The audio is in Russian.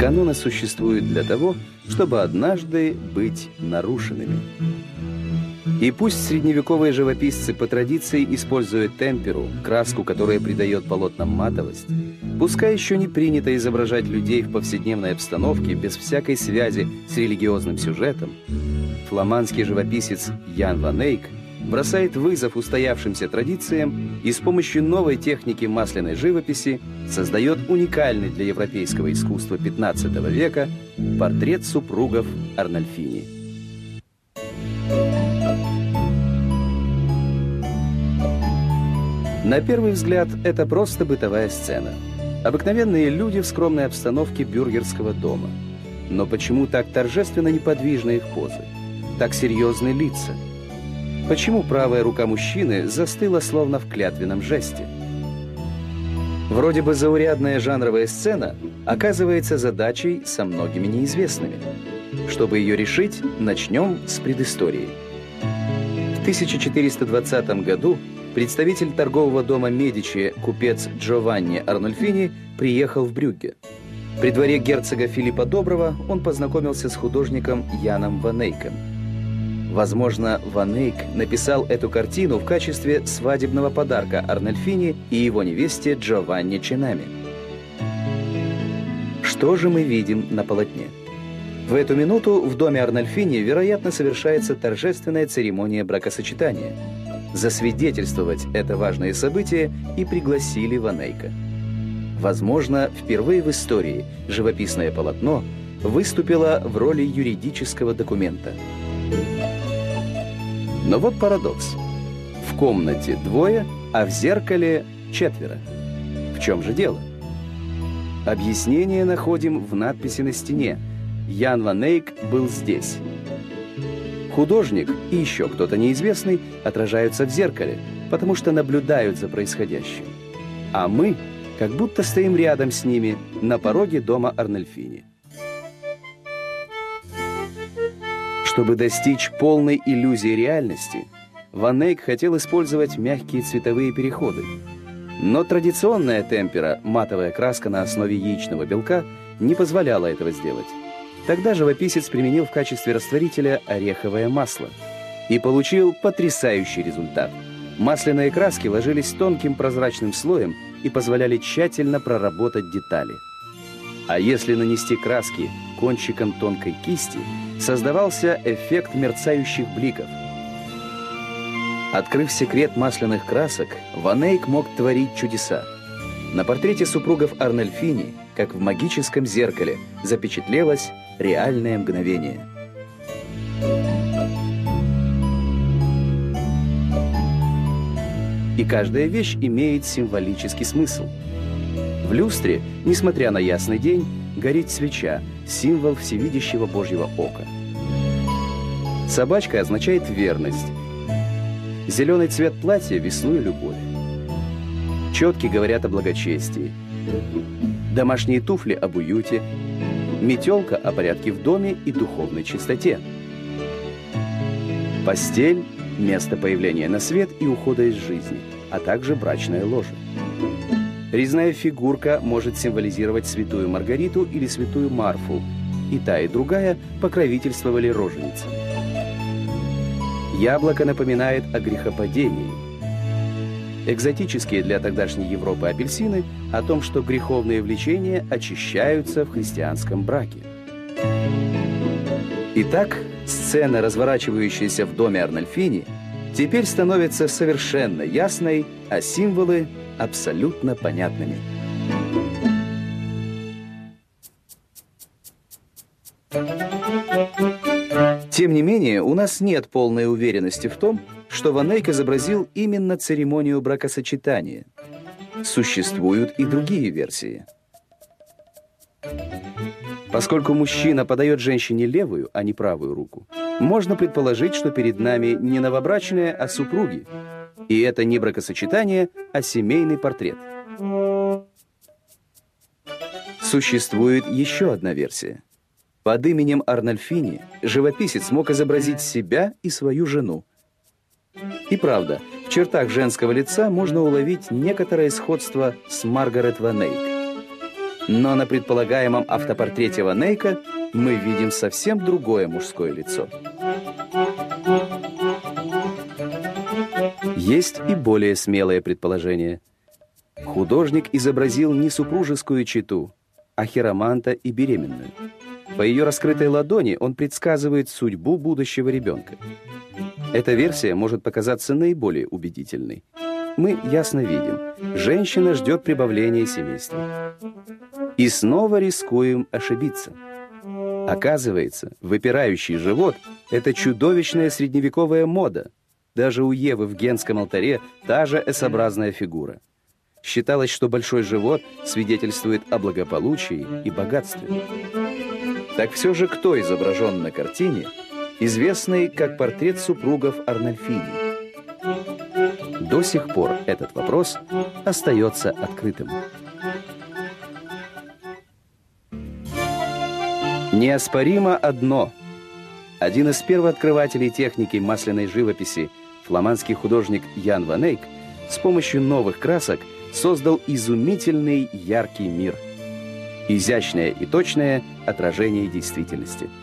Каноны существуют для того, чтобы однажды быть нарушенными. И пусть средневековые живописцы по традиции используют темперу, краску, которая придает полотнам матовость, пускай еще не принято изображать людей в повседневной обстановке без всякой связи с религиозным сюжетом, фламандский живописец Ян Ван Эйк бросает вызов устоявшимся традициям и с помощью новой техники масляной живописи создает уникальный для европейского искусства XV века портрет супругов Арнольфини. На первый взгляд, это просто бытовая сцена. Обыкновенные люди в скромной обстановке бюргерского дома. Но почему так торжественно неподвижны их позы? Так серьезны лица? Почему правая рука мужчины застыла словно в клятвенном жесте? Вроде бы заурядная жанровая сцена оказывается задачей со многими неизвестными. Чтобы ее решить, начнем с предыстории. В 1420 году представитель торгового дома Медичи, купец Джованни Арнольфини, приехал в Брюгге. При дворе герцога Филиппа Доброго он познакомился с художником Яном Ванейком. Возможно, Ванейк написал эту картину в качестве свадебного подарка Арнольфини и его невесте Джованни Чинами. Что же мы видим на полотне? В эту минуту в доме Арнольфини, вероятно, совершается торжественная церемония бракосочетания – Засвидетельствовать это важное событие и пригласили Ванейка. Возможно, впервые в истории живописное полотно выступило в роли юридического документа. Но вот парадокс. В комнате двое, а в зеркале четверо. В чем же дело? Объяснение находим в надписи на стене. Ян Ван Эйк был здесь. Художник и еще кто-то неизвестный отражаются в зеркале, потому что наблюдают за происходящим. А мы как будто стоим рядом с ними на пороге дома Арнольфини. Чтобы достичь полной иллюзии реальности, Ван Эйк хотел использовать мягкие цветовые переходы. Но традиционная темпера, матовая краска на основе яичного белка, не позволяла этого сделать. Тогда живописец применил в качестве растворителя ореховое масло и получил потрясающий результат. Масляные краски ложились тонким прозрачным слоем и позволяли тщательно проработать детали. А если нанести краски кончиком тонкой кисти, создавался эффект мерцающих бликов. Открыв секрет масляных красок, Ванейк мог творить чудеса. На портрете супругов Арнольфини, как в магическом зеркале, запечатлелось реальное мгновение. И каждая вещь имеет символический смысл. В люстре, несмотря на ясный день, горит свеча, символ всевидящего Божьего ока. Собачка означает верность. Зеленый цвет платья – весну и любовь. Четки говорят о благочестии. Домашние туфли об уюте, метелка о порядке в доме и духовной чистоте. Постель – место появления на свет и ухода из жизни, а также брачное ложе. Резная фигурка может символизировать святую Маргариту или святую Марфу, и та, и другая покровительствовали роженицам. Яблоко напоминает о грехопадении – экзотические для тогдашней Европы апельсины о том, что греховные влечения очищаются в христианском браке. Итак, сцена, разворачивающаяся в доме Арнольфини, теперь становится совершенно ясной, а символы абсолютно понятными. Тем не менее, у нас нет полной уверенности в том, что Ван изобразил именно церемонию бракосочетания. Существуют и другие версии. Поскольку мужчина подает женщине левую, а не правую руку, можно предположить, что перед нами не новобрачные, а супруги. И это не бракосочетание, а семейный портрет. Существует еще одна версия. Под именем Арнольфини живописец мог изобразить себя и свою жену, и правда, в чертах женского лица можно уловить некоторое сходство с Маргарет Ван Эйк. Но на предполагаемом автопортрете Ван Эйка мы видим совсем другое мужское лицо. Есть и более смелое предположение. Художник изобразил не супружескую чету, а хироманта и беременную. По ее раскрытой ладони он предсказывает судьбу будущего ребенка. Эта версия может показаться наиболее убедительной. Мы ясно видим, женщина ждет прибавления семейства. И снова рискуем ошибиться. Оказывается, выпирающий живот – это чудовищная средневековая мода. Даже у Евы в генском алтаре та же S-образная фигура. Считалось, что большой живот свидетельствует о благополучии и богатстве. Так все же кто изображен на картине, известный как портрет супругов Арнольфини? До сих пор этот вопрос остается открытым. Неоспоримо одно. Один из первооткрывателей техники масляной живописи, фламандский художник Ян Ван Эйк, с помощью новых красок создал изумительный яркий мир. Изящное и точное отражение действительности –